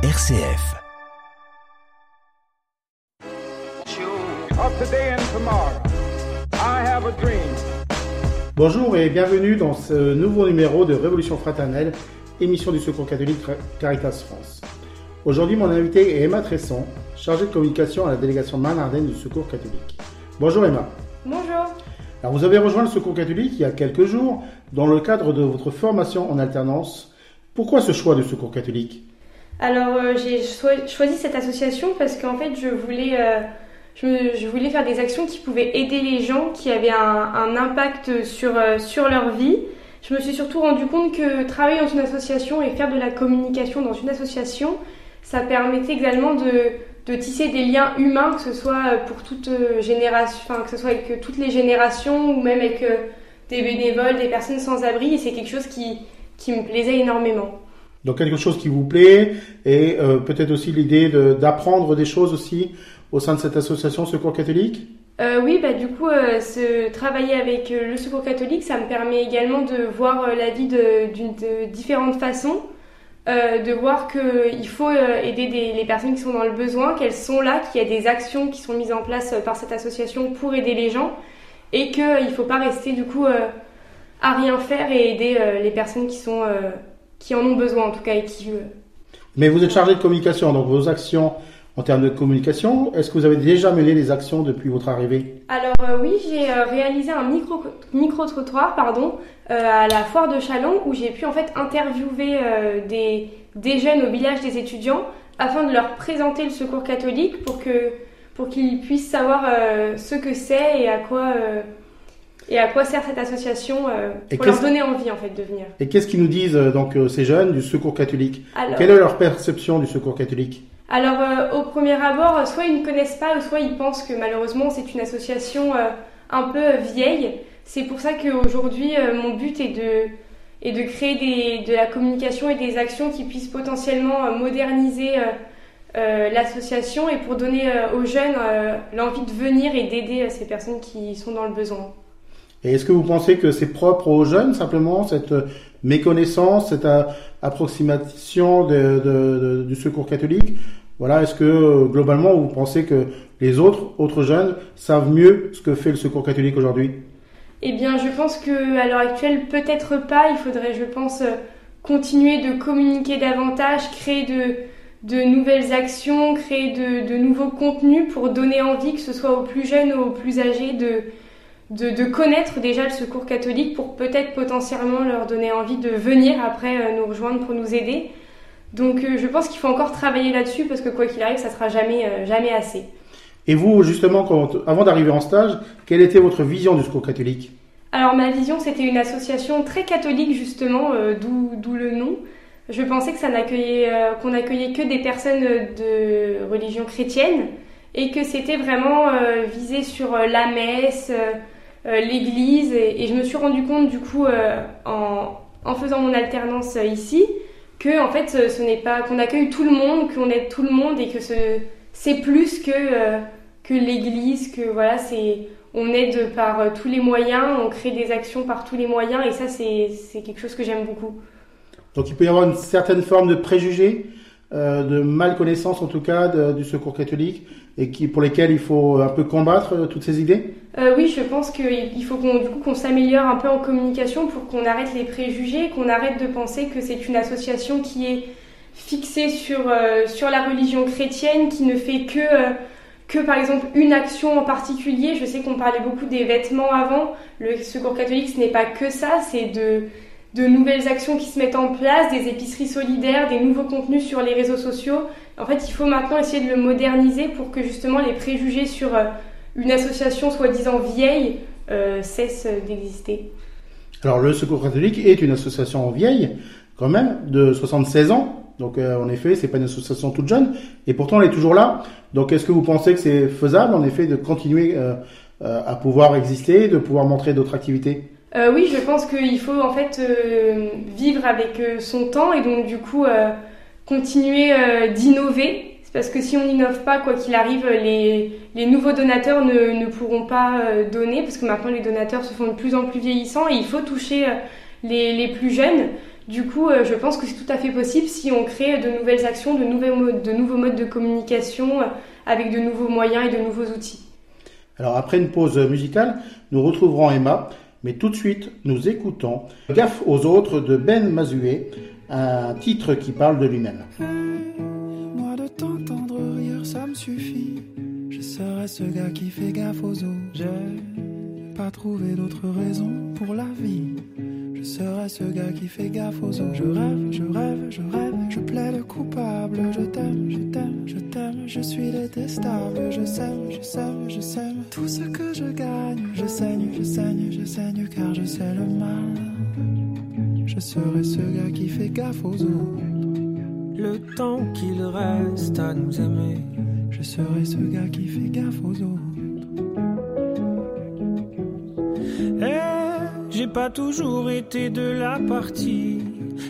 RCF. Bonjour et bienvenue dans ce nouveau numéro de Révolution fraternelle, émission du Secours catholique Caritas France. Aujourd'hui, mon invité est Emma Tresson, chargée de communication à la délégation Marne-Ardenne du Secours catholique. Bonjour Emma. Bonjour. Alors, vous avez rejoint le Secours catholique il y a quelques jours dans le cadre de votre formation en alternance. Pourquoi ce choix du Secours catholique? Alors, euh, j'ai choisi cette association parce qu'en fait, je voulais, euh, je, voulais faire des actions qui pouvaient aider les gens qui avaient un, impact sur, euh, sur leur vie. Je me suis surtout rendu compte que travailler dans une association et faire de la communication dans une association, ça permettait également de, de tisser des liens humains, que ce soit pour toute génération, que ce soit avec toutes les générations ou même avec des bénévoles, des personnes sans abri. Et c'est quelque chose qui, qui me plaisait énormément. Donc quelque chose qui vous plaît et euh, peut-être aussi l'idée d'apprendre des choses aussi au sein de cette association Secours catholique? Euh, Oui, bah, du coup, euh, se, travailler avec le Secours catholique, ça me permet également de voir la vie de, de différentes façons, de voir qu'il faut aider les personnes qui sont dans le besoin, qu'elles sont là, qu'il y a des actions qui sont mises en place par cette association pour aider les gens et qu'il ne faut pas rester du coup à rien faire et aider les personnes qui sont qui en ont besoin en tout cas et qui. Euh, Mais vous êtes chargé de communication, donc vos actions en termes de communication, est-ce que vous avez déjà mené des actions depuis votre arrivée? Alors oui, j'ai réalisé un micro, micro trottoir pardon à la foire de Chalon où j'ai pu en fait interviewer des, des jeunes au village des étudiants afin de leur présenter le secours catholique pour que pour qu'ils puissent savoir ce que c'est et à quoi et à quoi sert cette association euh, pour leur donner envie en fait de venir? Et qu'est-ce qu'ils nous disent euh, donc euh, ces jeunes du Secours catholique? Quelle est leur perception du Secours catholique? Alors au premier abord, soit ils ne connaissent pas, soit ils pensent que malheureusement c'est une association un peu vieille. C'est pour ça qu'aujourd'hui mon but est de est de créer des, de la communication et des actions qui puissent potentiellement moderniser l'association et pour donner aux jeunes l'envie de venir et d'aider ces personnes qui sont dans le besoin. Et est-ce que vous pensez que c'est propre aux jeunes simplement cette méconnaissance, cette approximation de, du secours catholique? Voilà, est-ce que globalement vous pensez que les autres autres jeunes savent mieux ce que fait le secours catholique aujourd'hui? Eh bien, je pense que à l'heure actuelle peut-être pas. Il faudrait, je pense, continuer de communiquer davantage, créer de de nouvelles actions, créer de, de nouveaux contenus pour donner envie, que ce soit aux plus jeunes ou aux plus âgés, de de, connaître déjà le secours catholique pour peut-être potentiellement leur donner envie de venir après euh, nous rejoindre pour nous aider. Donc euh, je pense qu'il faut encore travailler là-dessus parce que quoi qu'il arrive, ça sera jamais, euh, jamais assez. Et vous, justement, quand, avant d'arriver en stage, quelle était votre vision du secours catholique? Alors ma vision, c'était une association très catholique justement, d'où le nom. Je pensais que ça n'accueillait, qu'on accueillait que des personnes de religion chrétienne et que c'était vraiment visé sur la messe l'église et, je me suis rendu compte du coup euh, en, faisant mon alternance euh, ici que en fait ce, n'est pas qu'on accueille tout le monde, qu'on aide tout le monde et que c'est plus que que l'église, que voilà c'est on aide par tous les moyens, on crée des actions par tous les moyens et ça c'est quelque chose que j'aime beaucoup. Donc il peut y avoir une certaine forme de préjugé, de mal connaissance en tout cas du secours catholique et qui, pour lesquels il faut un peu combattre euh, toutes ces idées? Euh, Oui, je pense qu'il faut qu'on s'améliore un peu en communication pour qu'on arrête les préjugés, qu'on arrête de penser que c'est une association qui est fixée sur, euh, sur la religion chrétienne, qui ne fait que, que par exemple une action en particulier. Je sais qu'on parlait beaucoup des vêtements avant. Le secours catholique, ce n'est pas que ça, c'est de de nouvelles actions qui se mettent en place, des épiceries solidaires, des nouveaux contenus sur les réseaux sociaux. En fait, il faut maintenant essayer de le moderniser pour que justement les préjugés sur euh, une association soi-disant vieille euh, cessent d'exister. Alors le Secours catholique est une association vieille, quand même, de 76 ans. Donc euh, en effet, c'est pas une association toute jeune, et pourtant elle est toujours là. Donc est-ce que vous pensez que c'est faisable, en effet, de continuer à pouvoir exister, de pouvoir montrer d'autres activités? Euh, oui, je pense qu'il faut en fait euh, vivre avec euh, son temps et donc du coup continuer d'innover. Parce que si on n'innove pas, quoi qu'il arrive, les, nouveaux donateurs ne, pourront pas donner parce que maintenant les donateurs se font de plus en plus vieillissants et il faut toucher les, plus jeunes. Du coup, je pense que c'est tout à fait possible si on crée de nouvelles actions, de, de nouveaux modes de communication avec de nouveaux moyens et de nouveaux outils. Alors après une pause musicale, nous retrouverons Emma, mais tout de suite, nous écoutons Gaffe aux autres de Ben Mazué, un titre qui parle de lui-même. moi de t'entendre rire, ça me suffit. Je serai ce gars qui fait gaffe aux autres. J'ai pas trouvé d'autre raison pour la vie. Je serai ce gars qui fait gaffe aux autres. Je rêve, je rêve, je rêve, je plaide coupable. Je t'aime, je t'aime, je t'aime, je suis détestable. Je sème, je sème, je sème tout ce que je gagne. Je saigne, je saigne, je saigne car je sais le mal. Je serai ce gars qui fait gaffe aux autres. Le temps qu'il reste à nous aimer. Je serai ce gars qui fait gaffe aux autres. J'ai pas toujours été de la partie.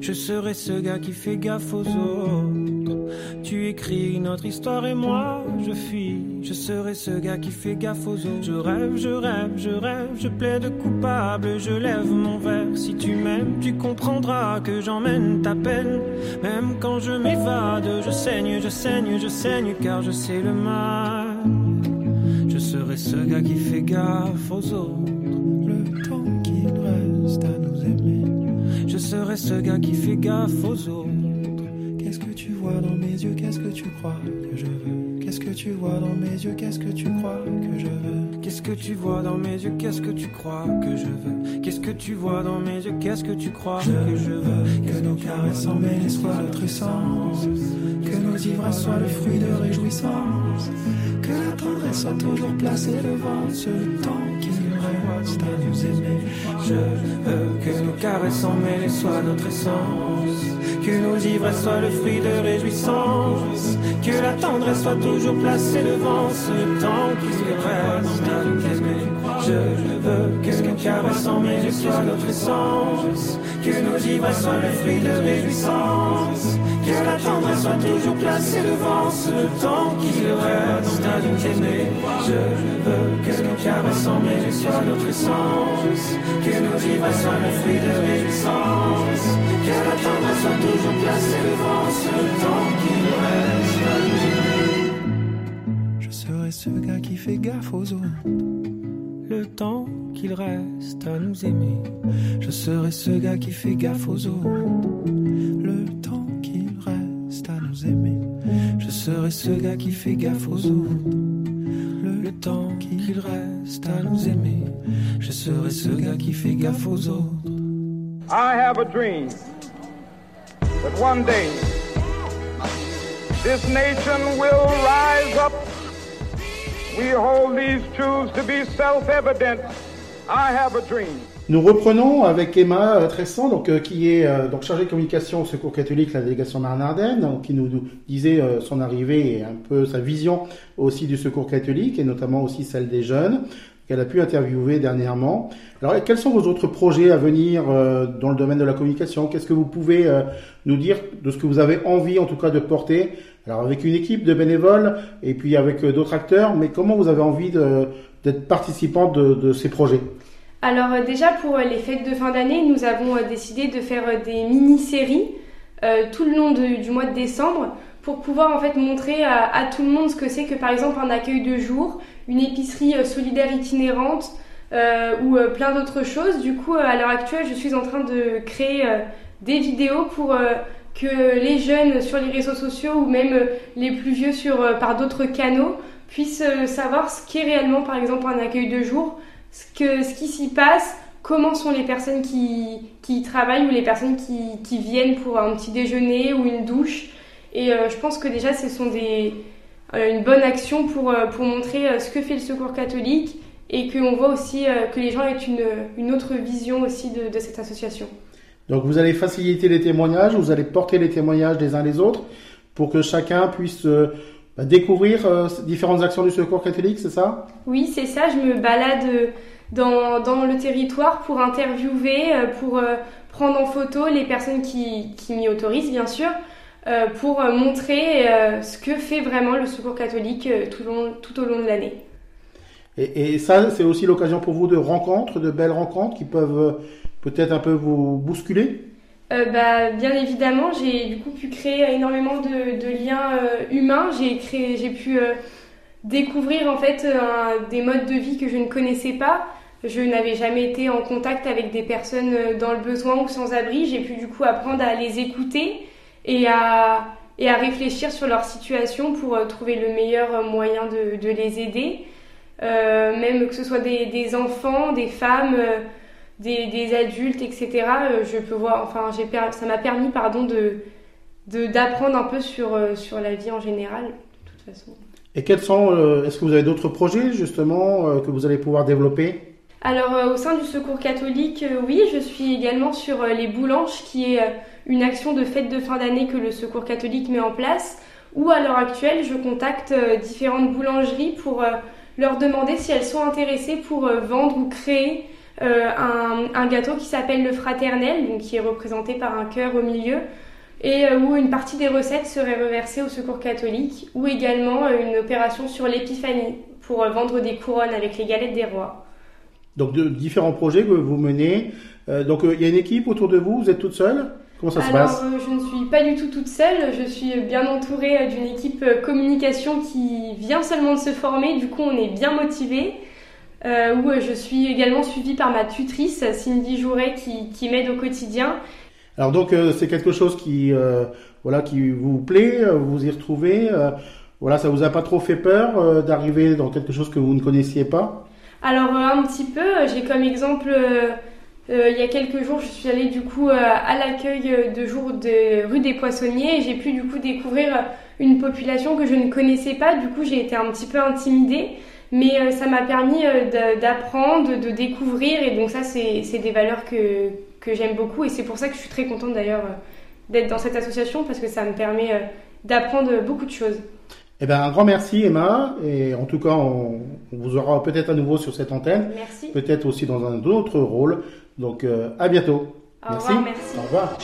Je serai ce gars qui fait gaffe aux autres. Tu écris notre histoire et moi je fuis. Je serai ce gars qui fait gaffe aux autres. Je rêve, je rêve, je rêve, je plaide coupable, je lève mon verre. Si tu m'aimes, tu comprendras que j'emmène ta peine. Même quand je m'évade, je saigne, je saigne, je saigne car je sais le mal. Je serai ce gars qui fait gaffe aux autres. Ce gars qui fait gaffe aux autres. Qu'est-ce que tu vois dans mes yeux? Qu'est-ce que tu crois que je veux? Qu'est-ce que tu vois dans mes yeux? Qu'est-ce que tu crois que je veux? Qu'est-ce que tu vois dans mes yeux? Qu'est-ce que tu crois que je veux? Qu'est-ce que tu vois dans mes yeux? Qu'est-ce que tu crois que je veux? Que nos caresses emmêlées soient notre essence Que nos ivresses soient le fruit de réjouissance. Que la tendresse soit toujours placée devant ce temps qui reste à nous aimer Je veux que nos caresses emmêlées soient notre essence. Que nos ivresses soient le fruit de réjouissance, que la tendresse soit toujours placée devant ce temps qui reste à nous aimer. Je veux que nos caresses yeux soient notre essence, que nos ivresses soient le fruit de réjouissance, que la tendresse soit toujours placée devant ce temps qui reste à nous aimer. Je veux que nos notre essence, que nos ivresses soient le fruit de réjouissance, que la tendresse soit toujours je serai ce gars qui fait gaffe aux autres. Le temps qu'il reste à nous aimer. Je serai ce gars qui fait gaffe aux autres. Le temps qu'il reste à nous aimer. Je serai ce gars qui fait gaffe aux autres. Temps qu'il reste à nous aimer. Je serai ce gars qui fait gaffe aux autres. I have a dream. that one day this nation will rise up. We hold these truths to be self-evident. I have a dream. Nous reprenons avec Emma euh, Tressan, donc, euh, qui est euh, donc chargée de communication au Secours catholique, la délégation Marne-Ardenne, qui nous, disait son arrivée et un peu sa vision aussi du Secours catholique, et notamment aussi celle des jeunes qu'elle a pu interviewer dernièrement. Alors, quels sont vos autres projets à venir dans le domaine de la communication? Qu'est-ce que vous pouvez nous dire de ce que vous avez envie, en tout cas, de porter Alors, avec une équipe de bénévoles et puis avec euh, d'autres acteurs, mais comment vous avez envie d'être participante de, ces projets? Alors, déjà, pour les fêtes de fin d'année, nous avons décidé de faire des mini-séries tout le long du mois de décembre pour pouvoir en fait montrer à, tout le monde ce que c'est que par exemple un accueil de jour, une épicerie euh, solidaire itinérante euh, ou euh, plein d'autres choses. Du coup, à l'heure actuelle, je suis en train de créer des vidéos pour que les jeunes sur les réseaux sociaux ou même les plus vieux sur, par d'autres canaux puissent savoir ce qu'est réellement par exemple un accueil de jour, ce, que, ce qui s'y passe, comment sont les personnes qui, qui y travaillent ou les personnes qui, qui, viennent pour un petit déjeuner ou une douche. Et je pense que déjà ce sont des, euh, une bonne action pour, euh, pour montrer euh, ce que fait le secours catholique et qu'on voit aussi que les gens aient une, une autre vision aussi de, de, cette association. Donc vous allez faciliter les témoignages, vous allez porter les témoignages des uns les autres pour que chacun puisse bah, découvrir différentes actions du secours catholique, c'est ça? Oui, c'est ça. Je me balade dans, dans, le territoire pour interviewer, pour prendre en photo les personnes qui, qui m'y autorisent, bien sûr, euh, pour euh, montrer euh, ce que fait vraiment le secours catholique tout, long, tout au long de l'année. Et, et, ça, c'est aussi l'occasion pour vous de rencontres, de belles rencontres qui peuvent peut-être un peu vous bousculer bah, bien évidemment, j'ai du coup pu créer énormément de, liens humains. J'ai créé, j'ai pu découvrir en fait des modes de vie que je ne connaissais pas. Je n'avais jamais été en contact avec des personnes dans le besoin ou sans abri. J'ai pu du coup apprendre à les écouter et à, et à réfléchir sur leur situation pour trouver le meilleur moyen de, les aider. Euh, même que ce soit des, enfants, des femmes, euh, des, des, adultes, etc. Euh, je peux voir, enfin, j'ai ça m'a permis, pardon, de d'apprendre un peu sur sur la vie en général, de toute façon. Et quels sont, est-ce que vous avez d'autres projets justement que vous allez pouvoir développer? Alors au sein du Secours catholique, oui, je suis également sur les Boulanges, qui est une action de fête de fin d'année que le Secours catholique met en place, où à l'heure actuelle, je contacte différentes boulangeries pour leur demander si elles sont intéressées pour euh, vendre ou créer euh, un, gâteau qui s'appelle le fraternel, donc qui est représenté par un cœur au milieu, et euh, où une partie des recettes serait reversée au secours catholique, ou également une opération sur l'épiphanie pour vendre des couronnes avec les galettes des rois. Donc de différents projets que vous menez. donc il y a une équipe autour de vous, vous êtes toute seule? Comment ça se passe? euh, Je ne suis pas du tout toute seule. Je suis bien entourée euh, d'une équipe euh, communication qui vient seulement de se former. Du coup, on est bien motivé. Où je suis également suivie par ma tutrice, Cindy Jouret, qui, qui m'aide au quotidien. Alors donc, c'est quelque chose qui, voilà, qui vous plaît, vous y retrouvez. voilà, ça vous a pas trop fait peur d'arriver dans quelque chose que vous ne connaissiez pas? Alors un petit peu. J'ai comme exemple euh, il y a quelques jours, je suis allée du coup euh, à l'accueil de jour de rue des Poissonniers et j'ai pu du coup découvrir une population que je ne connaissais pas. Du coup, j'ai été un petit peu intimidée, mais euh, ça m'a permis d'apprendre, de découvrir et donc ça, c'est des valeurs que, que j'aime beaucoup et c'est pour ça que je suis très contente d'ailleurs d'être dans cette association parce que ça me permet d'apprendre beaucoup de choses. Eh ben, un grand merci Emma, et en tout cas on, on vous aura peut-être à nouveau sur cette antenne, merci. peut-être aussi dans un autre rôle. Donc euh, à bientôt. Au merci. Revoir, merci. Au revoir.